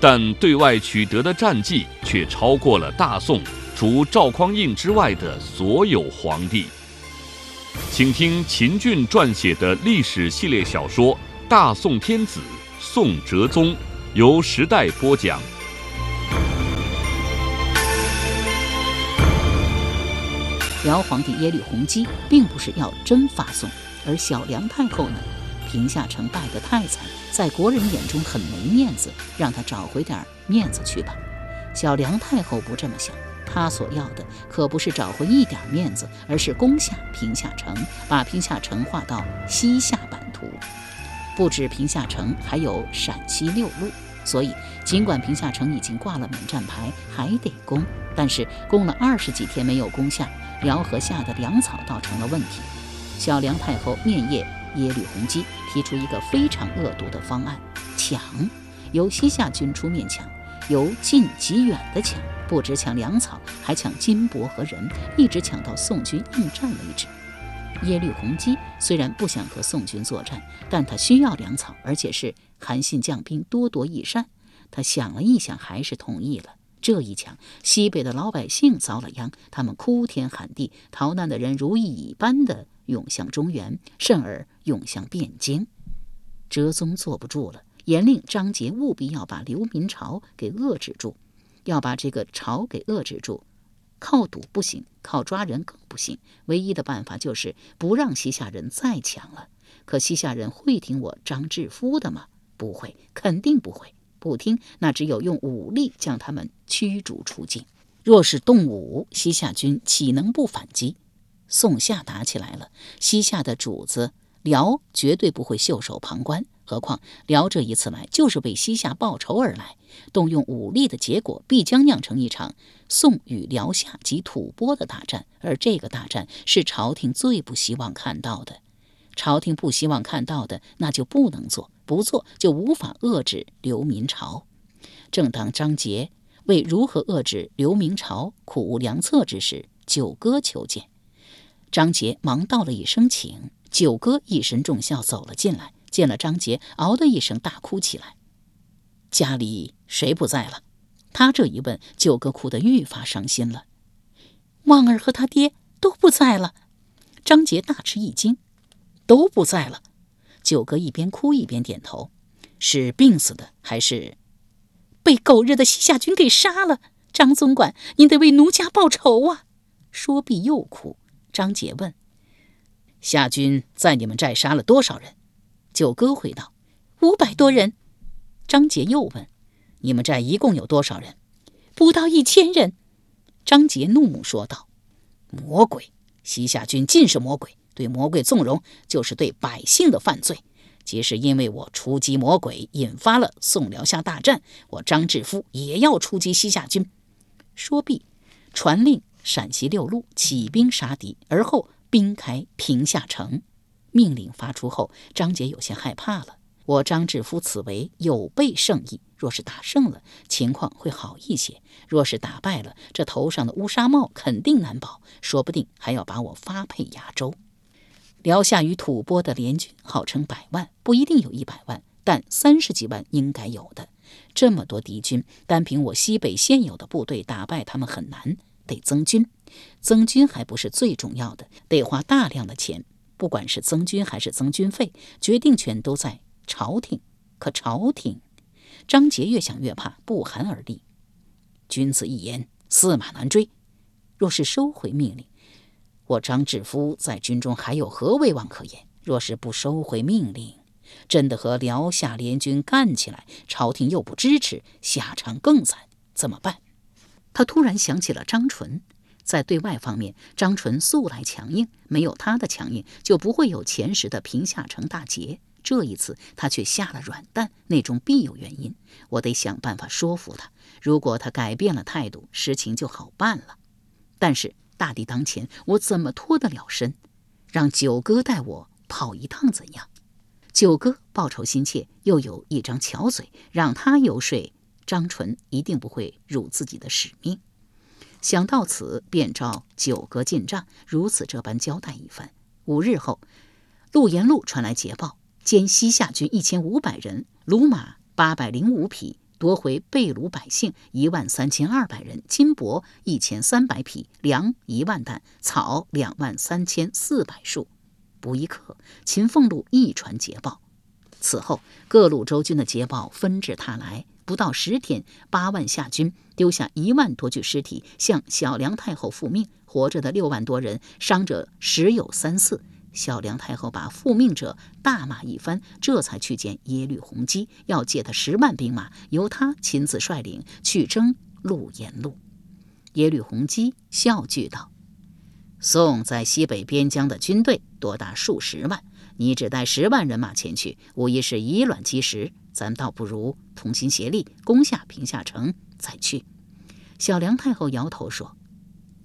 但对外取得的战绩却超过了大宋。除赵匡胤之外的所有皇帝，请听秦俊撰写的历史系列小说《大宋天子宋哲宗》，由时代播讲。辽皇帝耶律洪基并不是要真发宋，而小梁太后呢，平夏城败得太惨，在国人眼中很没面子，让他找回点面子去吧。小梁太后不这么想。他所要的可不是找回一点面子，而是攻下平夏城，把平夏城划到西夏版图。不止平夏城，还有陕西六路。所以，尽管平夏城已经挂了免战牌，还得攻。但是，攻了二十几天没有攻下，辽河下的粮草倒成了问题。小梁太后面谒耶律洪基，提出一个非常恶毒的方案：抢，由西夏军出面抢，由近及远的抢。不止抢粮草，还抢金帛和人，一直抢到宋军应战为止。耶律洪基虽然不想和宋军作战，但他需要粮草，而且是韩信将兵多多益善。他想了一想，还是同意了。这一抢，西北的老百姓遭了殃，他们哭天喊地，逃难的人如蚁般的涌向中原，甚而涌向汴京。哲宗坐不住了，严令张杰务必要把流民潮给遏制住。要把这个潮给遏制住，靠堵不行，靠抓人更不行。唯一的办法就是不让西夏人再抢了。可西夏人会听我张志夫的吗？不会，肯定不会。不听，那只有用武力将他们驱逐出境。若是动武，西夏军岂能不反击？宋夏打起来了，西夏的主子辽绝对不会袖手旁观。何况辽这一次来就是为西夏报仇而来，动用武力的结果必将酿成一场宋与辽夏及吐蕃的大战，而这个大战是朝廷最不希望看到的。朝廷不希望看到的，那就不能做，不做就无法遏制流民潮。正当张杰为如何遏制流民潮苦无良策之时，九哥求见。张杰忙道了一声请，九哥一身重孝走了进来。见了张杰，嗷的一声大哭起来。家里谁不在了？他这一问，九哥哭得愈发伤心了。旺儿和他爹都不在了。张杰大吃一惊，都不在了。九哥一边哭一边点头。是病死的，还是被狗日的西夏军给杀了？张总管，您得为奴家报仇啊！说毕又哭。张杰问：夏军在你们寨杀了多少人？九哥回道：“五百多人。”张杰又问：“你们寨一共有多少人？”“不到一千人。”张杰怒目说道：“魔鬼！西夏军尽是魔鬼，对魔鬼纵容就是对百姓的犯罪。即使因为我出击魔鬼，引发了宋辽夏大战，我张志夫也要出击西夏军。”说毕，传令陕西六路起兵杀敌，而后兵开平夏城。命令发出后，张杰有些害怕了。我张志夫此为有备胜意，若是打胜了，情况会好一些；若是打败了，这头上的乌纱帽肯定难保，说不定还要把我发配崖州。辽夏与吐蕃的联军号称百万，不一定有一百万，但三十几万应该有的。这么多敌军，单凭我西北现有的部队打败他们很难，得增军。增军还不是最重要的，得花大量的钱。不管是增军还是增军费，决定权都在朝廷。可朝廷，张杰越想越怕，不寒而栗。君子一言，驷马难追。若是收回命令，我张志夫在军中还有何威望可言？若是不收回命令，真的和辽夏联军干起来，朝廷又不支持，下场更惨，怎么办？他突然想起了张纯。在对外方面，张纯素来强硬，没有他的强硬，就不会有前时的平夏城大捷。这一次他却下了软蛋，内中必有原因。我得想办法说服他。如果他改变了态度，事情就好办了。但是大敌当前，我怎么脱得了身？让九哥带我跑一趟怎样？九哥报仇心切，又有一张巧嘴，让他游说张纯，一定不会辱自己的使命。想到此，便召九哥进帐，如此这般交代一番。五日后，陆延禄传来捷报，歼西夏军一千五百人，虏马八百零五匹，夺回被掳百姓一万三千二百人，金帛一千三百匹，粮一万担，草两万三千四百束。不一刻，秦凤路一传捷报。此后，各路州军的捷报纷至沓来。不到十天，八万夏军丢下一万多具尸体，向小梁太后复命。活着的六万多人，伤者十有三四。小梁太后把复命者大骂一番，这才去见耶律洪基，要借他十万兵马，由他亲自率领去征陆延路。耶律洪基笑拒道：“宋在西北边疆的军队多达数十万，你只带十万人马前去，无疑是以卵击石。”咱倒不如同心协力攻下平夏城再去。小梁太后摇头说：“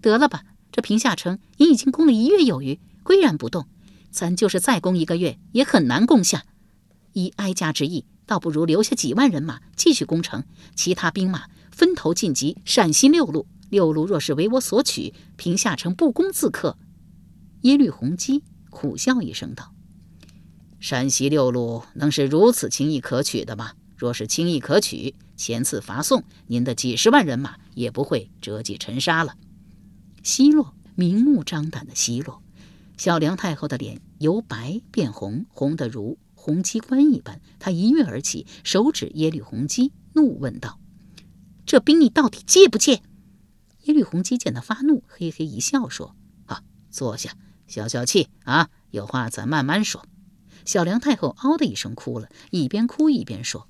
得了吧，这平夏城你已经攻了一月有余，岿然不动。咱就是再攻一个月，也很难攻下。依哀家之意，倒不如留下几万人马继续攻城，其他兵马分头进击陕西六路。六路若是为我所取，平夏城不攻自克。”耶律洪基苦笑一声道。山西六路能是如此轻易可取的吗？若是轻易可取，前次伐宋，您的几十万人马也不会折戟沉沙了。奚落，明目张胆的奚落！小梁太后的脸由白变红，红得如红鸡冠一般。她一跃而起，手指耶律洪基，怒问道：“这兵你到底借不借？”耶律洪基见他发怒，嘿嘿一笑，说：“啊，坐下，消消气啊，有话咱慢慢说。”小梁太后嗷的一声哭了，一边哭一边说：“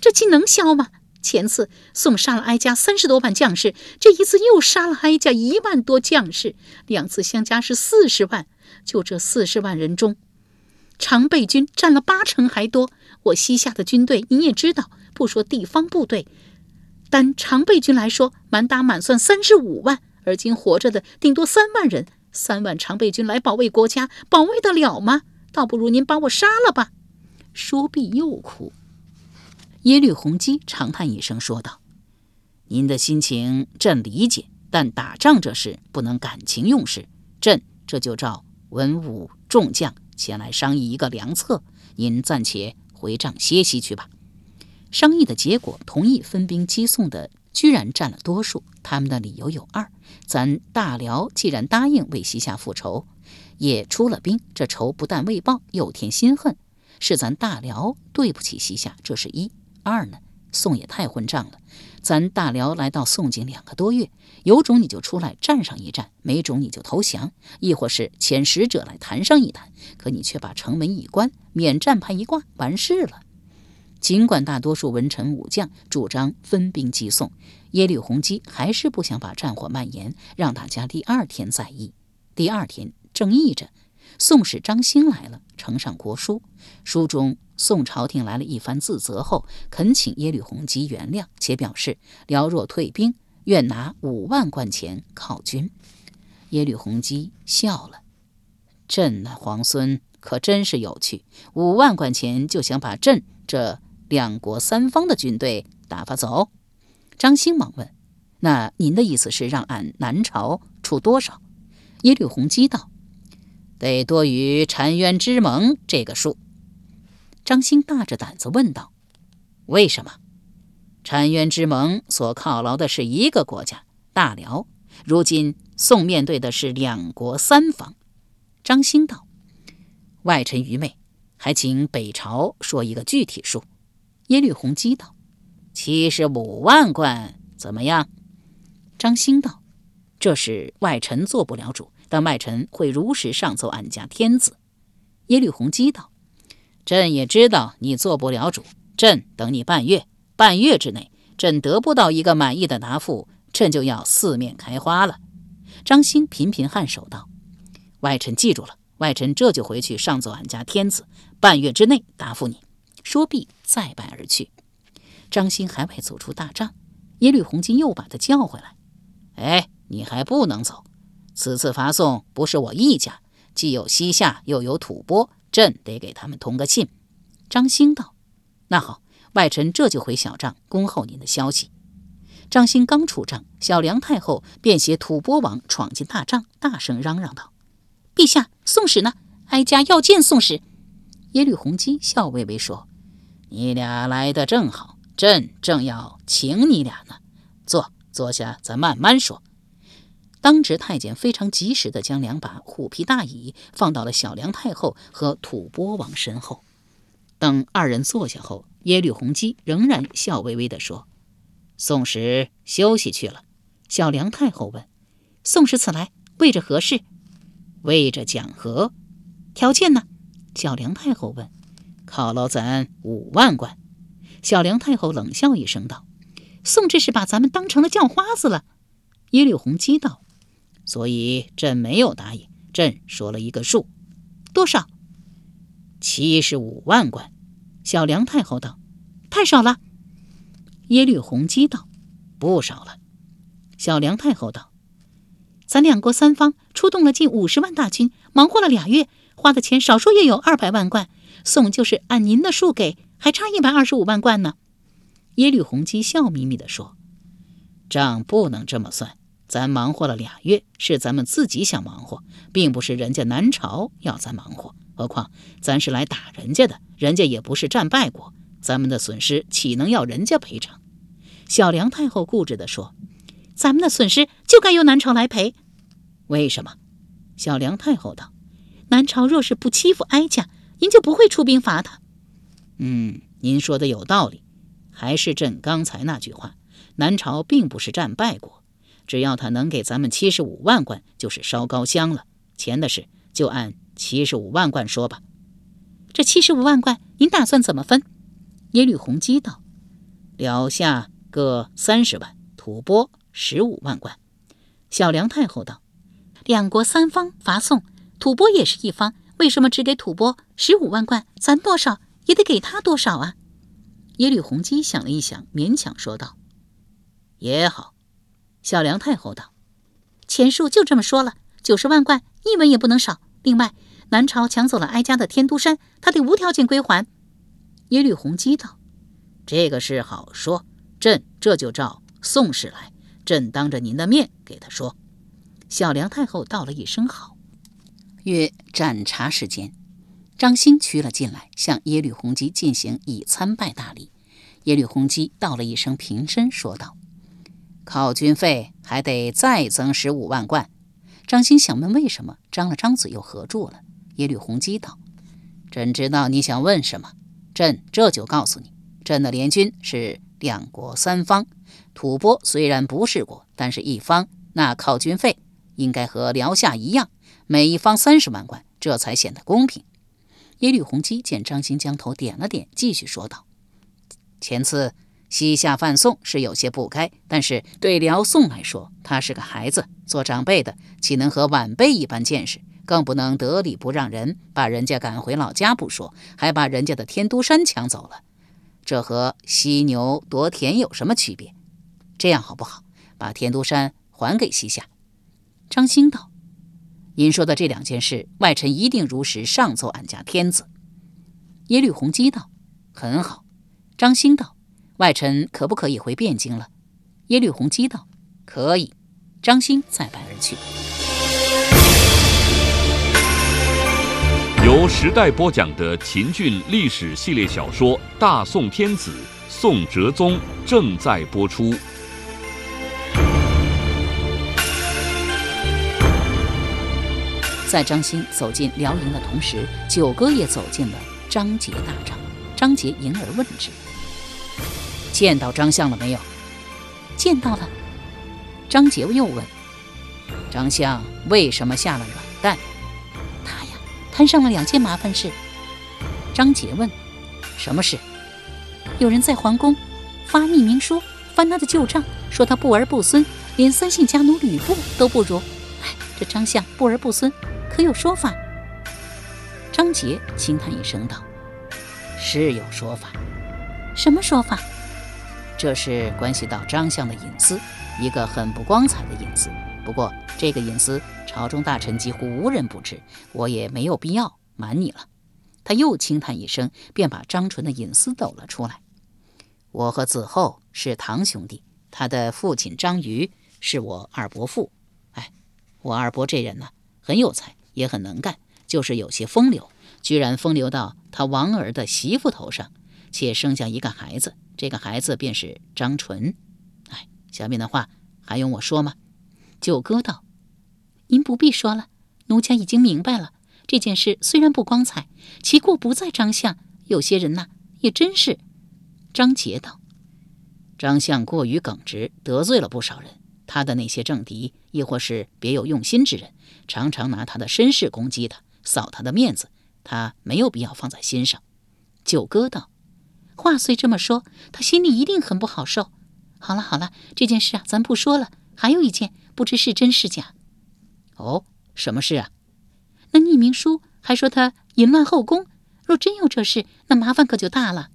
这气能消吗？前次宋杀了哀家三十多万将士，这一次又杀了哀家一万多将士，两次相加是四十万。就这四十万人中，常备军占了八成还多。我西夏的军队你也知道，不说地方部队，单常备军来说，满打满算三十五万，而今活着的顶多三万人。三万常备军来保卫国家，保卫得了吗？”倒不如您把我杀了吧！说毕又哭。耶律洪基长叹一声，说道：“您的心情朕理解，但打仗这事不能感情用事。朕这就召文武众将前来商议一个良策。您暂且回帐歇息去吧。”商议的结果，同意分兵击宋的居然占了多数。他们的理由有二：咱大辽既然答应为西夏复仇。也出了兵，这仇不但未报，又添心恨，是咱大辽对不起西夏，这是一。二呢，宋也太混账了。咱大辽来到宋境两个多月，有种你就出来战上一战，没种你就投降，亦或是遣使者来谈上一谈。可你却把城门一关，免战牌一挂，完事了。尽管大多数文臣武将主张分兵击宋，耶律洪基还是不想把战火蔓延，让大家第二天再议。第二天。正议着，宋使张兴来了，呈上国书。书中宋朝廷来了一番自责后，恳请耶律洪基原谅，且表示辽若退兵，愿拿五万贯钱犒军。耶律洪基笑了：“朕那皇孙可真是有趣，五万贯钱就想把朕这两国三方的军队打发走？”张兴忙问：“那您的意思是让俺南朝出多少？”耶律洪基道。得多于澶渊之盟这个数。张兴大着胆子问道：“为什么？澶渊之盟所犒劳的是一个国家大辽，如今宋面对的是两国三方。”张兴道：“外臣愚昧，还请北朝说一个具体数。”耶律洪基道：“七十五万贯，怎么样？”张兴道：“这是外臣做不了主。”但外臣会如实上奏俺家天子。耶律洪基道：“朕也知道你做不了主，朕等你半月。半月之内，朕得不到一个满意的答复，朕就要四面开花了。”张兴频频颔首道：“外臣记住了，外臣这就回去上奏俺家天子，半月之内答复你。说毕，再拜而去。张兴还未走出大帐，耶律洪基又把他叫回来：“哎，你还不能走。此次发送不是我一家，既有西夏，又有吐蕃，朕得给他们通个信。”张兴道：“那好，外臣这就回小帐恭候您的消息。”张兴刚出帐，小梁太后便携吐蕃王闯进大帐，大声嚷嚷道：“陛下，宋使呢？哀家要见宋使。”耶律洪基笑微微说：“你俩来的正好。”朕正要请你俩呢，坐坐下，咱慢慢说。当值太监非常及时地将两把虎皮大椅放到了小梁太后和吐蕃王身后。等二人坐下后，耶律洪基仍然笑微微地说：“宋使休息去了。”小梁太后问：“宋使此来为着何事？”“为着讲和。”“条件呢？”小梁太后问。“犒劳咱五万贯。”小梁太后冷笑一声道：“宋这是把咱们当成了叫花子了。”耶律洪基道：“所以朕没有答应，朕说了一个数，多少？七十五万贯。”小梁太后道：“太少了。”耶律洪基道：“不少了。”小梁太后道：“咱两国三方出动了近五十万大军，忙活了俩月，花的钱少说也有二百万贯。宋就是按您的数给。”还差一百二十五万贯呢，耶律洪基笑眯眯地说：“账不能这么算，咱忙活了俩月，是咱们自己想忙活，并不是人家南朝要咱忙活。何况咱是来打人家的，人家也不是战败国，咱们的损失岂能要人家赔偿？”小梁太后固执地说：“咱们的损失就该由南朝来赔。为什么？”小梁太后道：“南朝若是不欺负哀家，您就不会出兵伐他。”嗯，您说的有道理，还是朕刚才那句话，南朝并不是战败国，只要他能给咱们七十五万贯，就是烧高香了。钱的事就按七十五万贯说吧。这七十五万贯，您打算怎么分？耶律洪基道：“辽夏各三十万，吐蕃十五万贯。”小梁太后道：“两国三方伐宋，吐蕃也是一方，为什么只给吐蕃十五万贯？咱多少？”也得给他多少啊？耶律洪基想了一想，勉强说道：“也好。”小梁太后道：“钱数就这么说了，九十万贯，一文也不能少。另外，南朝抢走了哀家的天都山，他得无条件归还。”耶律洪基道：“这个事好说，朕这就召宋使来，朕当着您的面给他说。”小梁太后道了一声好。约盏茶时间。张兴趋了进来，向耶律洪基进行以参拜大礼。耶律洪基道了一声平身，说道：“靠军费还得再增十五万贯。”张兴想问为什么，张了张嘴又合住了。耶律洪基道：“朕知道你想问什么，朕这就告诉你。朕的联军是两国三方，吐蕃虽然不是国，但是一方，那靠军费应该和辽夏一样，每一方三十万贯，这才显得公平。”耶律洪基见张兴将头点了点，继续说道：“前次西夏犯宋是有些不该，但是对辽宋来说，他是个孩子，做长辈的岂能和晚辈一般见识？更不能得理不让人，把人家赶回老家不说，还把人家的天都山抢走了。这和犀牛夺田有什么区别？这样好不好？把天都山还给西夏。”张兴道。您说的这两件事，外臣一定如实上奏俺家天子。耶律洪基道：“很好。”张兴道：“外臣可不可以回汴京了？”耶律洪基道：“可以。”张兴再拜而去。由时代播讲的秦俊历史系列小说《大宋天子·宋哲宗》正在播出。在张兴走进辽营的同时，九哥也走进了张杰大帐。张杰迎而问之：“见到张相了没有？”“见到了。”张杰又问：“张相为什么下了软蛋？”“他呀，摊上了两件麻烦事。”张杰问：“什么事？”“有人在皇宫发匿名书，翻他的旧账，说他不儿不孙，连三姓家奴吕布都不如。哎，这张相不儿不孙。可有说法？张杰轻叹一声道：“是有说法，什么说法？这是关系到张相的隐私，一个很不光彩的隐私。不过这个隐私，朝中大臣几乎无人不知，我也没有必要瞒你了。”他又轻叹一声，便把张纯的隐私抖了出来。我和子厚是堂兄弟，他的父亲张瑜是我二伯父。哎，我二伯这人呢，很有才，也很能干，就是有些风流，居然风流到他王儿的媳妇头上，且生下一个孩子，这个孩子便是张纯。哎，下面的话还用我说吗？九哥道：“您不必说了，奴家已经明白了。”这件事虽然不光彩，其过不在张相。有些人呐，也真是。张杰道：“张相过于耿直，得罪了不少人。他的那些政敌，亦或是别有用心之人，常常拿他的身世攻击他，扫他的面子。他没有必要放在心上。”九哥道：“话虽这么说，他心里一定很不好受。好了好了，这件事啊，咱不说了。还有一件，不知是真是假。”“哦，什么事啊？”那匿名书还说他淫乱后宫，若真有这事，那麻烦可就大了。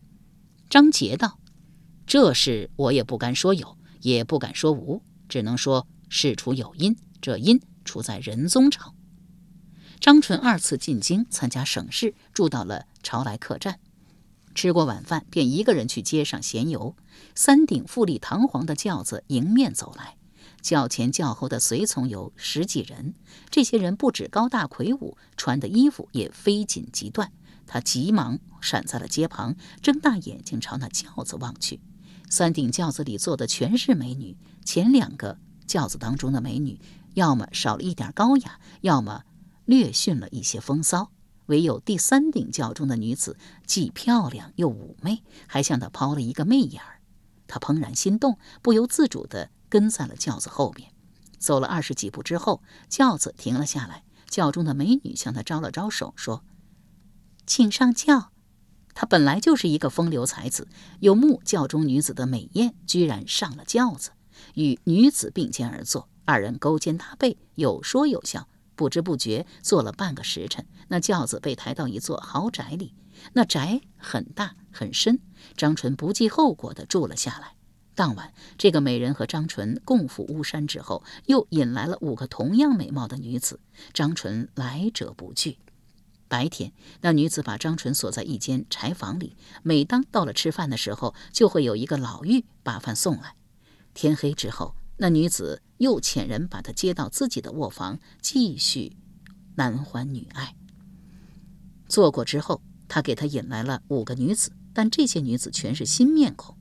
张杰道：“这事我也不敢说有，也不敢说无，只能说事出有因。这因出在仁宗朝。张纯二次进京参加省试，住到了朝来客栈，吃过晚饭，便一个人去街上闲游。三顶富丽堂皇的轿子迎面走来。”轿前轿后的随从有十几人，这些人不止高大魁梧，穿的衣服也非紧即断。他急忙闪在了街旁，睁大眼睛朝那轿子望去。三顶轿子里坐的全是美女，前两个轿子当中的美女，要么少了一点高雅，要么略逊了一些风骚。唯有第三顶轿中的女子，既漂亮又妩媚，还向他抛了一个媚眼儿。他怦然心动，不由自主地。跟在了轿子后面，走了二十几步之后，轿子停了下来。轿中的美女向他招了招手，说：“请上轿。”他本来就是一个风流才子，有目轿中女子的美艳，居然上了轿子，与女子并肩而坐，二人勾肩搭背，有说有笑。不知不觉坐了半个时辰，那轿子被抬到一座豪宅里。那宅很大很深，张纯不计后果地住了下来。当晚，这个美人和张纯共赴巫山之后，又引来了五个同样美貌的女子。张纯来者不拒。白天，那女子把张纯锁在一间柴房里，每当到了吃饭的时候，就会有一个老妪把饭送来。天黑之后，那女子又遣人把她接到自己的卧房，继续男欢女爱。做过之后，他给她引来了五个女子，但这些女子全是新面孔。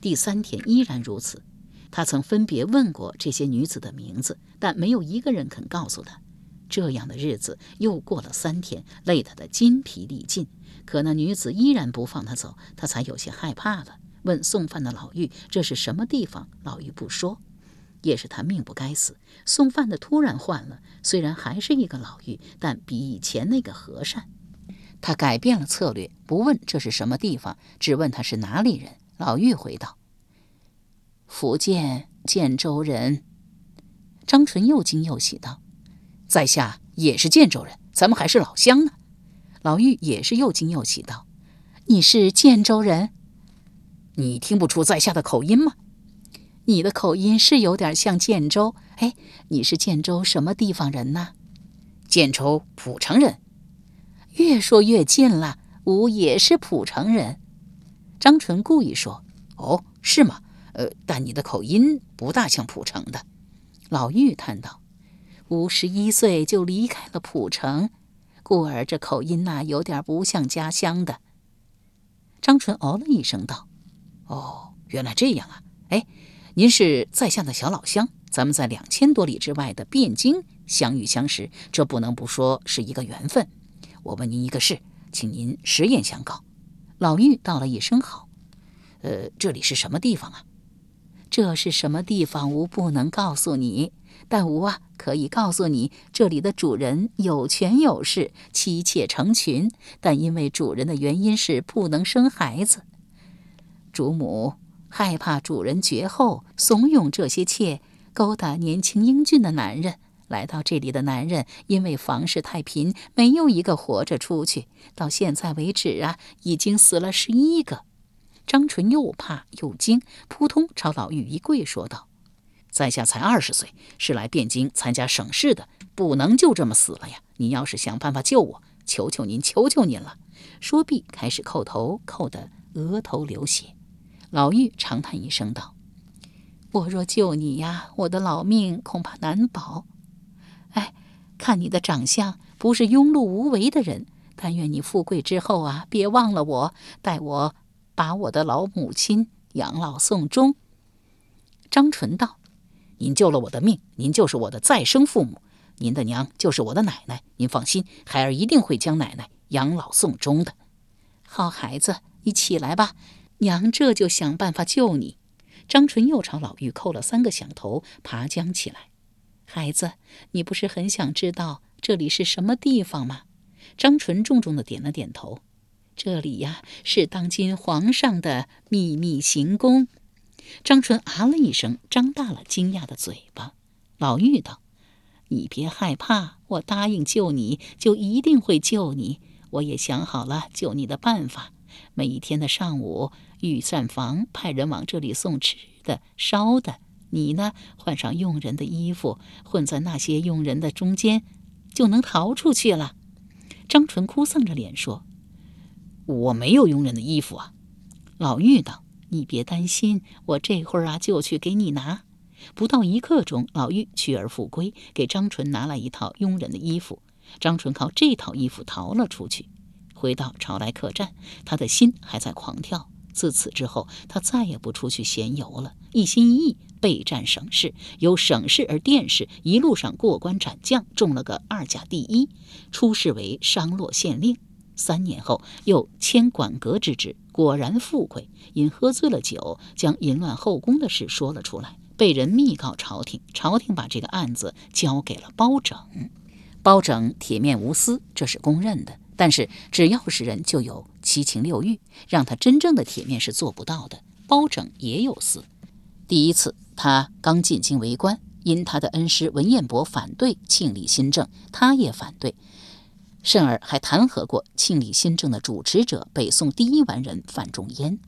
第三天依然如此，他曾分别问过这些女子的名字，但没有一个人肯告诉他。这样的日子又过了三天，累得他筋疲力尽。可那女子依然不放他走，他才有些害怕了。问送饭的老妪这是什么地方，老妪不说。也是他命不该死，送饭的突然换了，虽然还是一个老妪，但比以前那个和善。他改变了策略，不问这是什么地方，只问他是哪里人。老妪回道：“福建建州人。”张纯又惊又喜道：“在下也是建州人，咱们还是老乡呢。”老妪也是又惊又喜道：“你是建州人？你听不出在下的口音吗？你的口音是有点像建州。哎，你是建州什么地方人呢？建州蒲城人。越说越近了，吾也是蒲城人。”张纯故意说：“哦，是吗？呃，但你的口音不大像蒲城的。”老妪叹道：“吾十一岁就离开了蒲城，故而这口音呐，有点不像家乡的。”张纯哦了一声道：“哦，原来这样啊！哎，您是在下的小老乡，咱们在两千多里之外的汴京相遇相识，这不能不说是一个缘分。我问您一个事，请您实言相告。”老妪道了一声好，呃，这里是什么地方啊？这是什么地方？吾不能告诉你，但吾啊可以告诉你，这里的主人有权有势，妻妾成群，但因为主人的原因是不能生孩子，主母害怕主人绝后，怂恿这些妾勾搭年轻英俊的男人来到这里的男人，因为房事太贫，没有一个活着出去。到现在为止啊，已经死了十一个。张纯又怕又惊，扑通朝老妪一跪，说道：“在下才二十岁，是来汴京参加省试的，不能就这么死了呀！你要是想办法救我，求求您，求求您了！”说毕，开始叩头，叩得额头流血。老妪长叹一声道：“我若救你呀，我的老命恐怕难保。哎，看你的长相，不是庸碌无为的人。但愿你富贵之后啊，别忘了我，待我。”把我的老母亲养老送终。张纯道：“您救了我的命，您就是我的再生父母，您的娘就是我的奶奶。您放心，孩儿一定会将奶奶养老送终的。好孩子，你起来吧，娘这就想办法救你。”张纯又朝老妪叩了三个响头，爬将起来。孩子，你不是很想知道这里是什么地方吗？张纯重重的点了点头。这里呀，是当今皇上的秘密行宫。张纯啊了一声，张大了惊讶的嘴巴。老妪道：“你别害怕，我答应救你就一定会救你。我也想好了救你的办法。每一天的上午，御膳房派人往这里送吃的、烧的。你呢，换上佣人的衣服，混在那些佣人的中间，就能逃出去了。”张纯哭丧着脸说。我没有佣人的衣服啊，老妪道：“你别担心，我这会儿啊就去给你拿。”不到一刻钟，老妪去而复归，给张纯拿来一套佣人的衣服。张纯靠这套衣服逃了出去，回到朝来客栈，他的心还在狂跳。自此之后，他再也不出去闲游了，一心一意备战省试，由省试而殿试，一路上过关斩将，中了个二甲第一，出仕为商洛县令。三年后，又迁管阁之职，果然富贵。因喝醉了酒，将淫乱后宫的事说了出来，被人密告朝廷。朝廷把这个案子交给了包拯。包拯铁面无私，这是公认的。但是只要是人，就有七情六欲，让他真正的铁面是做不到的。包拯也有私。第一次，他刚进京为官，因他的恩师文彦博反对庆历新政，他也反对。甚而还弹劾过庆历新政的主持者北宋第一完人范仲淹。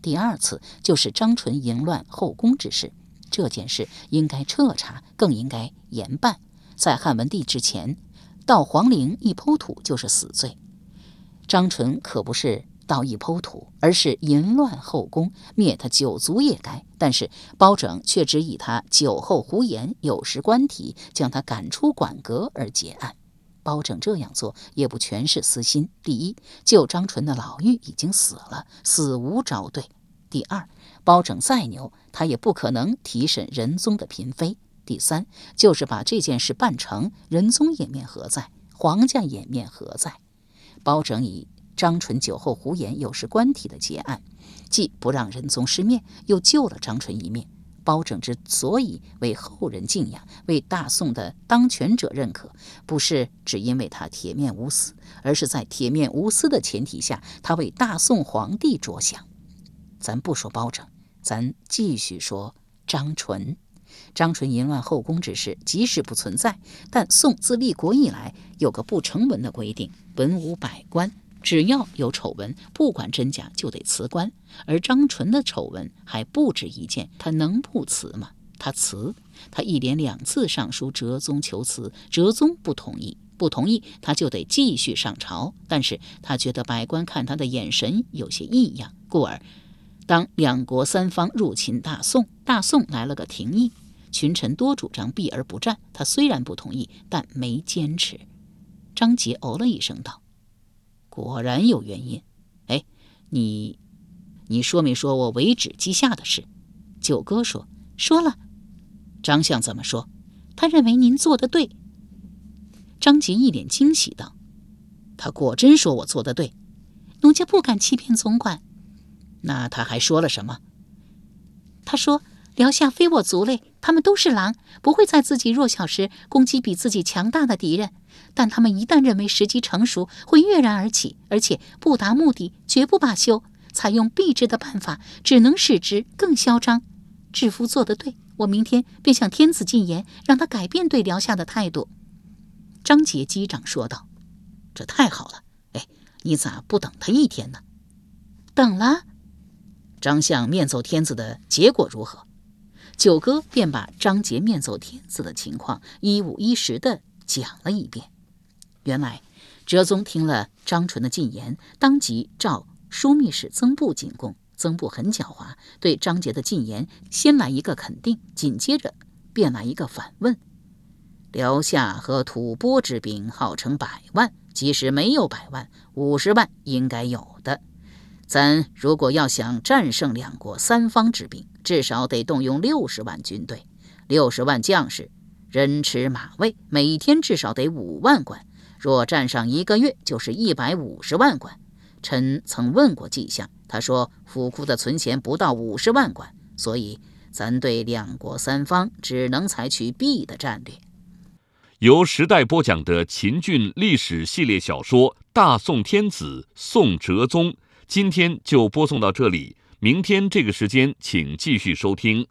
第二次就是张纯淫乱后宫之事，这件事应该彻查，更应该严办。在汉文帝之前，盗皇陵一剖土就是死罪。张纯可不是盗一剖土，而是淫乱后宫，灭他九族也该。但是包拯却只以他酒后胡言、有失官体，将他赶出馆阁而结案。包拯这样做也不全是私心。第一，救张纯的老妪已经死了，死无招对；第二，包拯再牛，他也不可能提审仁宗的嫔妃；第三，就是把这件事办成，仁宗颜面何在？皇家颜面何在？包拯以张纯酒后胡言、有失官体的结案，既不让仁宗失面，又救了张纯一命。包拯之所以为后人敬仰，为大宋的当权者认可，不是只因为他铁面无私，而是在铁面无私的前提下，他为大宋皇帝着想。咱不说包拯，咱继续说张纯。张纯淫乱后宫之事，即使不存在，但宋自立国以来有个不成文的规定：文武百官。只要有丑闻，不管真假，就得辞官。而张纯的丑闻还不止一件，他能不辞吗？他辞，他一连两次上书哲宗求辞，哲宗不同意，不同意他就得继续上朝。但是他觉得百官看他的眼神有些异样，故而当两国三方入侵大宋，大宋来了个廷议，群臣多主张避而不战，他虽然不同意，但没坚持。张杰哦了一声道。果然有原因，哎，你，你说没说我为旨记下的事？九哥说说了。张相怎么说？他认为您做的对。张杰一脸惊喜道：“他果真说我做的对，奴家不敢欺骗总管。那他还说了什么？他说。”辽下非我族类，他们都是狼，不会在自己弱小时攻击比自己强大的敌人。但他们一旦认为时机成熟，会跃然而起，而且不达目的绝不罢休。采用避之的办法，只能使之更嚣张。制服做得对，我明天便向天子进言，让他改变对辽夏的态度。”张杰击掌说道：“这太好了！哎，你咋不等他一天呢？”“等了。”张相面奏天子的结果如何？九哥便把张杰面奏天子的情况一五一十的讲了一遍。原来，哲宗听了张纯的进言，当即召枢密使曾布进贡。曾布很狡猾，对张杰的进言先来一个肯定，紧接着便来一个反问：辽夏和吐蕃之兵号称百万，即使没有百万，五十万应该有的。咱如果要想战胜两国三方之兵，至少得动用六十万军队，六十万将士，人吃马喂，每天至少得五万贯。若战上一个月，就是一百五十万贯。臣曾问过季相，他说府库的存钱不到五十万贯，所以咱对两国三方只能采取避的战略。由时代播讲的秦俊历史系列小说《大宋天子宋哲宗》，今天就播送到这里。明天这个时间，请继续收听。